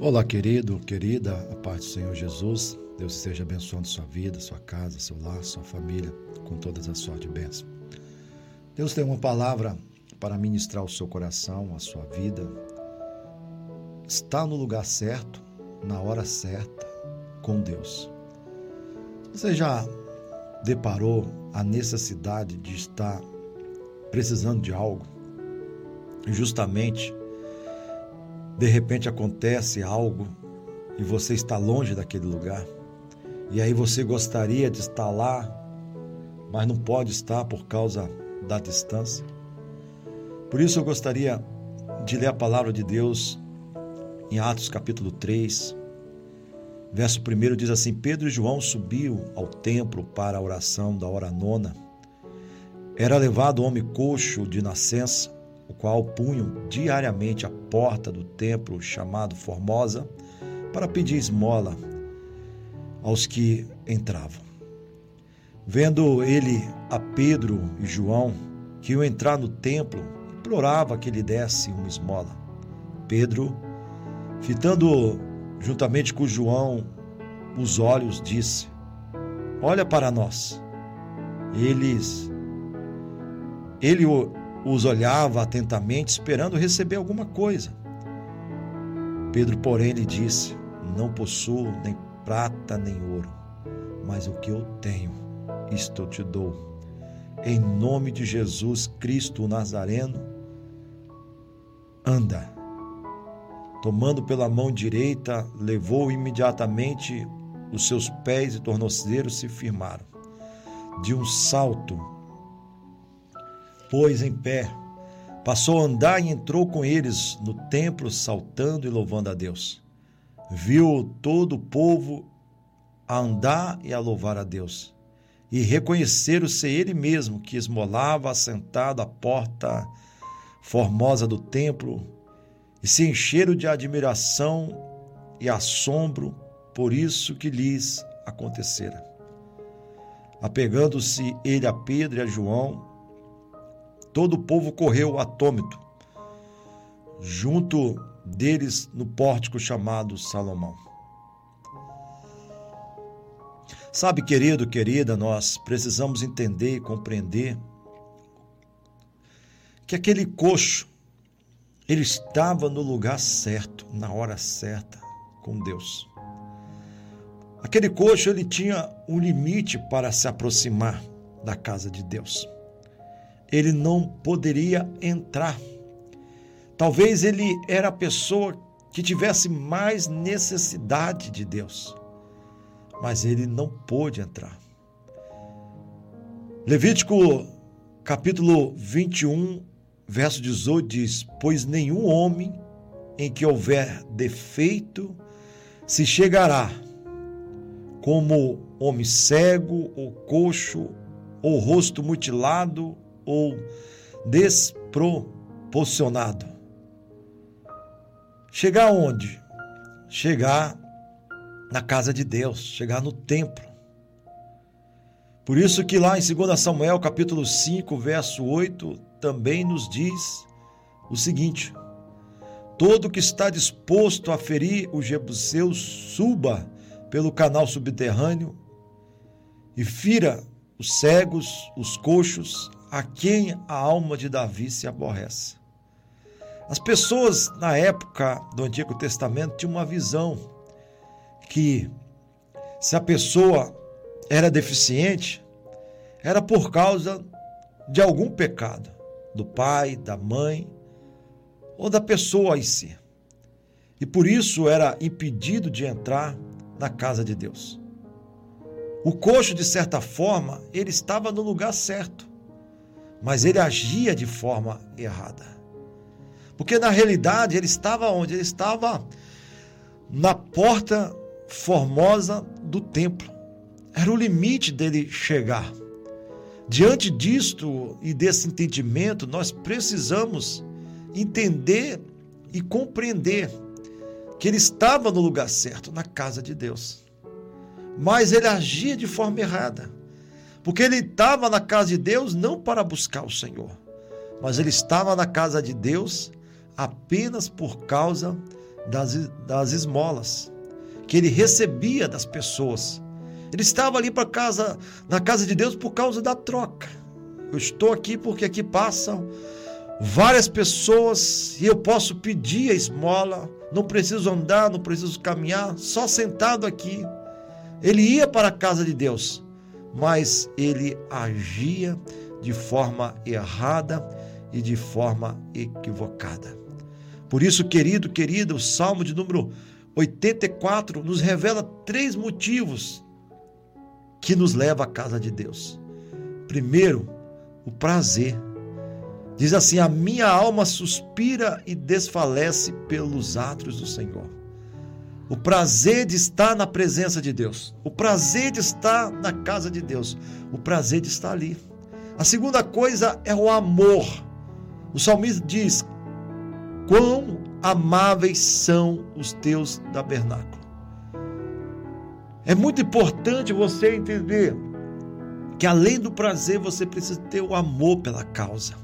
Olá, querido, querida, a paz do Senhor Jesus. Deus esteja abençoando sua vida, sua casa, seu lar, sua família, com todas as sortes e bênçãos. Deus tem uma palavra para ministrar o seu coração, a sua vida. Está no lugar certo, na hora certa, com Deus. Você já deparou a necessidade de estar precisando de algo? Justamente de repente acontece algo e você está longe daquele lugar. E aí você gostaria de estar lá, mas não pode estar por causa da distância. Por isso eu gostaria de ler a palavra de Deus em Atos capítulo 3, verso 1 diz assim: Pedro e João subiu ao templo para a oração da hora nona. Era levado homem coxo de nascença o qual punham diariamente à porta do templo chamado Formosa para pedir esmola aos que entravam. Vendo ele a Pedro e João que iam entrar no templo, implorava que lhe desse uma esmola. Pedro, fitando juntamente com João os olhos, disse: Olha para nós. Eles ele os olhava atentamente, esperando receber alguma coisa. Pedro, porém, lhe disse: Não possuo nem prata nem ouro, mas o que eu tenho, isto eu te dou. Em nome de Jesus Cristo o Nazareno, anda. Tomando pela mão direita, levou imediatamente os seus pés e tornozelos se firmaram. De um salto, pôs em pé, passou a andar e entrou com eles no templo, saltando e louvando a Deus. Viu todo o povo a andar e a louvar a Deus, e reconheceram ser ele mesmo que esmolava assentado à porta formosa do templo, e se encheram de admiração e assombro por isso que lhes acontecera. Apegando-se ele a Pedro e a João, todo o povo correu atômito, junto deles no pórtico chamado Salomão. Sabe, querido, querida, nós precisamos entender e compreender que aquele coxo, ele estava no lugar certo, na hora certa, com Deus. Aquele coxo, ele tinha um limite para se aproximar da casa de Deus ele não poderia entrar. Talvez ele era a pessoa que tivesse mais necessidade de Deus, mas ele não pôde entrar. Levítico capítulo 21, verso 18 diz: Pois nenhum homem em que houver defeito se chegará, como homem cego ou coxo, ou rosto mutilado, ou desproporcionado. Chegar onde? Chegar na casa de Deus, chegar no templo. Por isso que lá em 2 Samuel, capítulo 5, verso 8, também nos diz o seguinte: Todo que está disposto a ferir o Jebuseu suba pelo canal subterrâneo e fira os cegos, os coxos, a quem a alma de Davi se aborrece. As pessoas na época do Antigo Testamento tinham uma visão que se a pessoa era deficiente, era por causa de algum pecado do pai, da mãe ou da pessoa em si. E por isso era impedido de entrar na casa de Deus. O coxo, de certa forma, ele estava no lugar certo mas ele agia de forma errada. Porque na realidade ele estava onde? Ele estava na porta formosa do templo. Era o limite dele chegar. Diante disto e desse entendimento, nós precisamos entender e compreender que ele estava no lugar certo, na casa de Deus. Mas ele agia de forma errada. Porque ele estava na casa de Deus não para buscar o Senhor, mas ele estava na casa de Deus apenas por causa das, das esmolas que ele recebia das pessoas. Ele estava ali para casa, na casa de Deus por causa da troca. Eu estou aqui porque aqui passam várias pessoas e eu posso pedir a esmola, não preciso andar, não preciso caminhar, só sentado aqui. Ele ia para a casa de Deus, mas ele agia de forma errada e de forma equivocada. Por isso, querido, querida, o Salmo de número 84 nos revela três motivos que nos leva à casa de Deus. Primeiro, o prazer. Diz assim: A minha alma suspira e desfalece pelos atos do Senhor. O prazer de estar na presença de Deus, o prazer de estar na casa de Deus, o prazer de estar ali. A segunda coisa é o amor. O salmista diz: Quão amáveis são os teus tabernáculos. É muito importante você entender que além do prazer, você precisa ter o amor pela causa.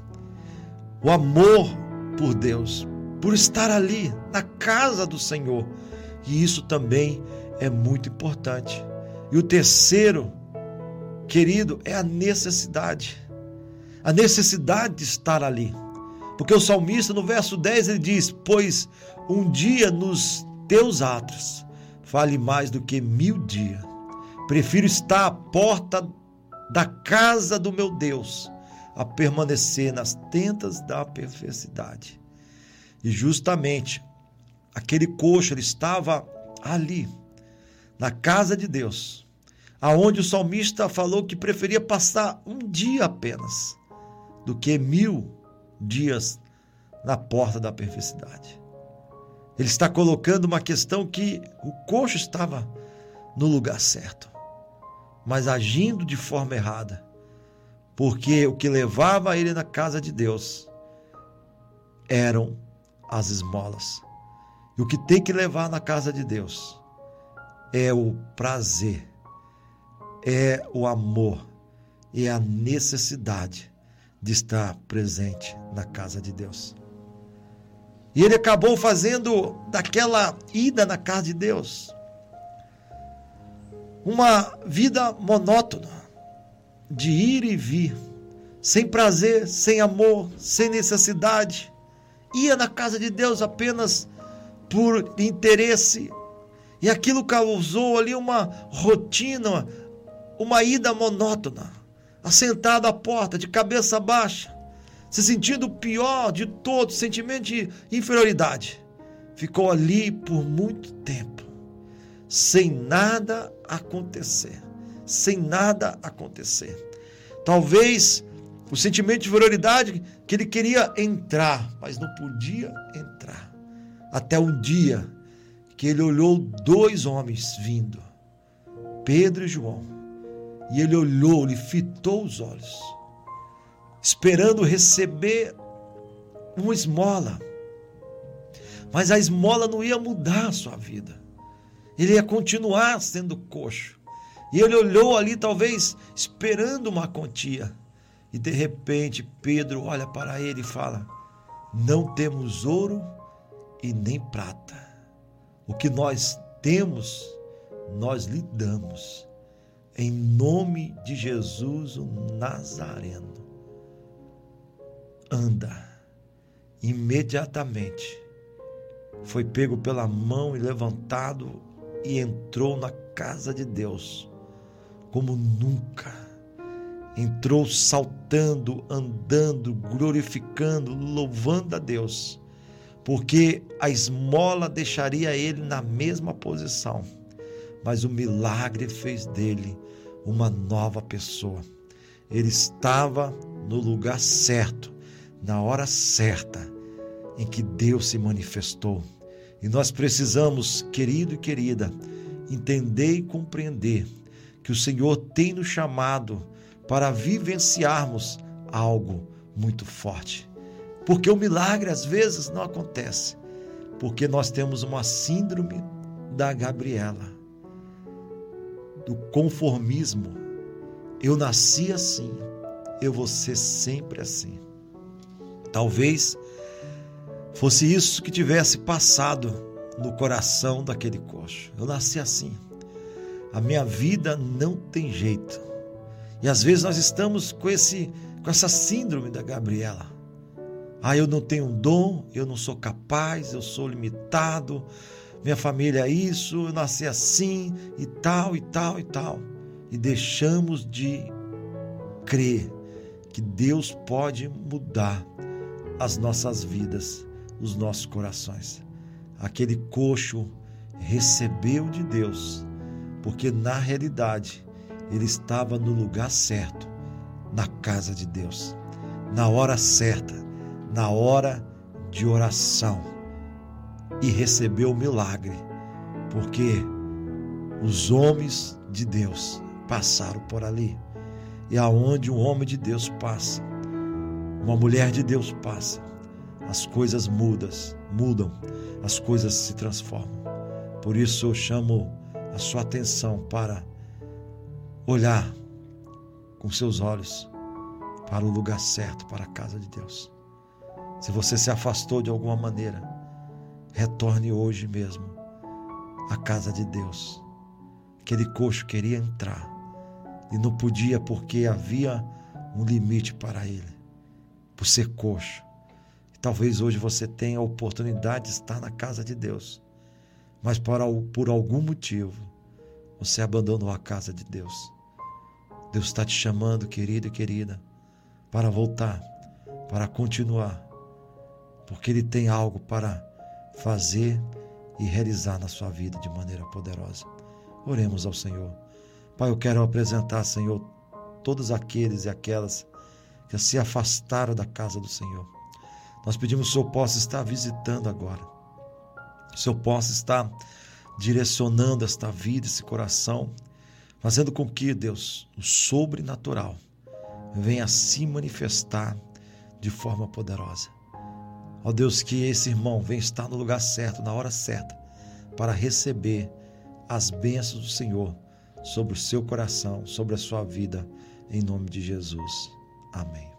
O amor por Deus, por estar ali na casa do Senhor. E isso também é muito importante. E o terceiro, querido, é a necessidade. A necessidade de estar ali. Porque o salmista, no verso 10, ele diz: Pois um dia nos teus atos vale mais do que mil dias. Prefiro estar à porta da casa do meu Deus a permanecer nas tentas da perversidade. E justamente aquele coxo ele estava ali, na casa de Deus, aonde o salmista falou que preferia passar um dia apenas do que mil dias na porta da perversidade. Ele está colocando uma questão que o coxo estava no lugar certo, mas agindo de forma errada, porque o que levava ele na casa de Deus eram as esmolas. E o que tem que levar na casa de Deus é o prazer, é o amor, é a necessidade de estar presente na casa de Deus. E ele acabou fazendo daquela ida na casa de Deus uma vida monótona, de ir e vir, sem prazer, sem amor, sem necessidade. Ia na casa de Deus apenas por interesse. E aquilo causou ali uma rotina, uma ida monótona assentado à porta, de cabeça baixa, se sentindo o pior de todos, sentimento de inferioridade. Ficou ali por muito tempo, sem nada acontecer, sem nada acontecer. Talvez o sentimento de inferioridade que ele queria entrar, mas não podia entrar. Até um dia que ele olhou dois homens vindo, Pedro e João e ele olhou, lhe fitou os olhos, esperando receber uma esmola. Mas a esmola não ia mudar a sua vida. Ele ia continuar sendo coxo. E ele olhou ali, talvez esperando uma quantia. E de repente Pedro olha para ele e fala: Não temos ouro e nem prata. O que nós temos, nós lhe damos em nome de Jesus o Nazareno. Anda. Imediatamente foi pego pela mão e levantado e entrou na casa de Deus como nunca. Entrou saltando, andando, glorificando, louvando a Deus, porque a esmola deixaria ele na mesma posição mas o milagre fez dele uma nova pessoa. Ele estava no lugar certo, na hora certa, em que Deus se manifestou. E nós precisamos, querido e querida, entender e compreender que o Senhor tem nos chamado para vivenciarmos algo muito forte. Porque o milagre às vezes não acontece, porque nós temos uma síndrome da Gabriela do conformismo. Eu nasci assim, eu vou ser sempre assim. Talvez fosse isso que tivesse passado no coração daquele coxo. Eu nasci assim. A minha vida não tem jeito. E às vezes nós estamos com esse com essa síndrome da Gabriela. Ah, eu não tenho dom, eu não sou capaz, eu sou limitado, minha família é isso, eu nasci assim e tal e tal e tal. E deixamos de crer que Deus pode mudar as nossas vidas, os nossos corações. Aquele coxo recebeu de Deus, porque na realidade ele estava no lugar certo, na casa de Deus, na hora certa, na hora de oração. E recebeu o milagre, porque os homens de Deus passaram por ali. E aonde um homem de Deus passa, uma mulher de Deus passa, as coisas mudam, mudam, as coisas se transformam. Por isso eu chamo a sua atenção para olhar com seus olhos para o lugar certo, para a casa de Deus. Se você se afastou de alguma maneira, retorne hoje mesmo à casa de Deus. Aquele coxo queria entrar e não podia porque havia um limite para ele, por ser coxo. E talvez hoje você tenha a oportunidade de estar na casa de Deus, mas por algum motivo você abandonou a casa de Deus. Deus está te chamando, querido e querida, para voltar, para continuar, porque Ele tem algo para fazer e realizar na sua vida de maneira poderosa. Oremos ao Senhor. Pai, eu quero apresentar, Senhor, todos aqueles e aquelas que se afastaram da casa do Senhor. Nós pedimos que o Senhor possa estar visitando agora. Que o Senhor possa estar direcionando esta vida, esse coração fazendo com que, Deus, o sobrenatural venha se manifestar de forma poderosa. Ó Deus, que esse irmão venha estar no lugar certo, na hora certa, para receber as bênçãos do Senhor sobre o seu coração, sobre a sua vida, em nome de Jesus. Amém.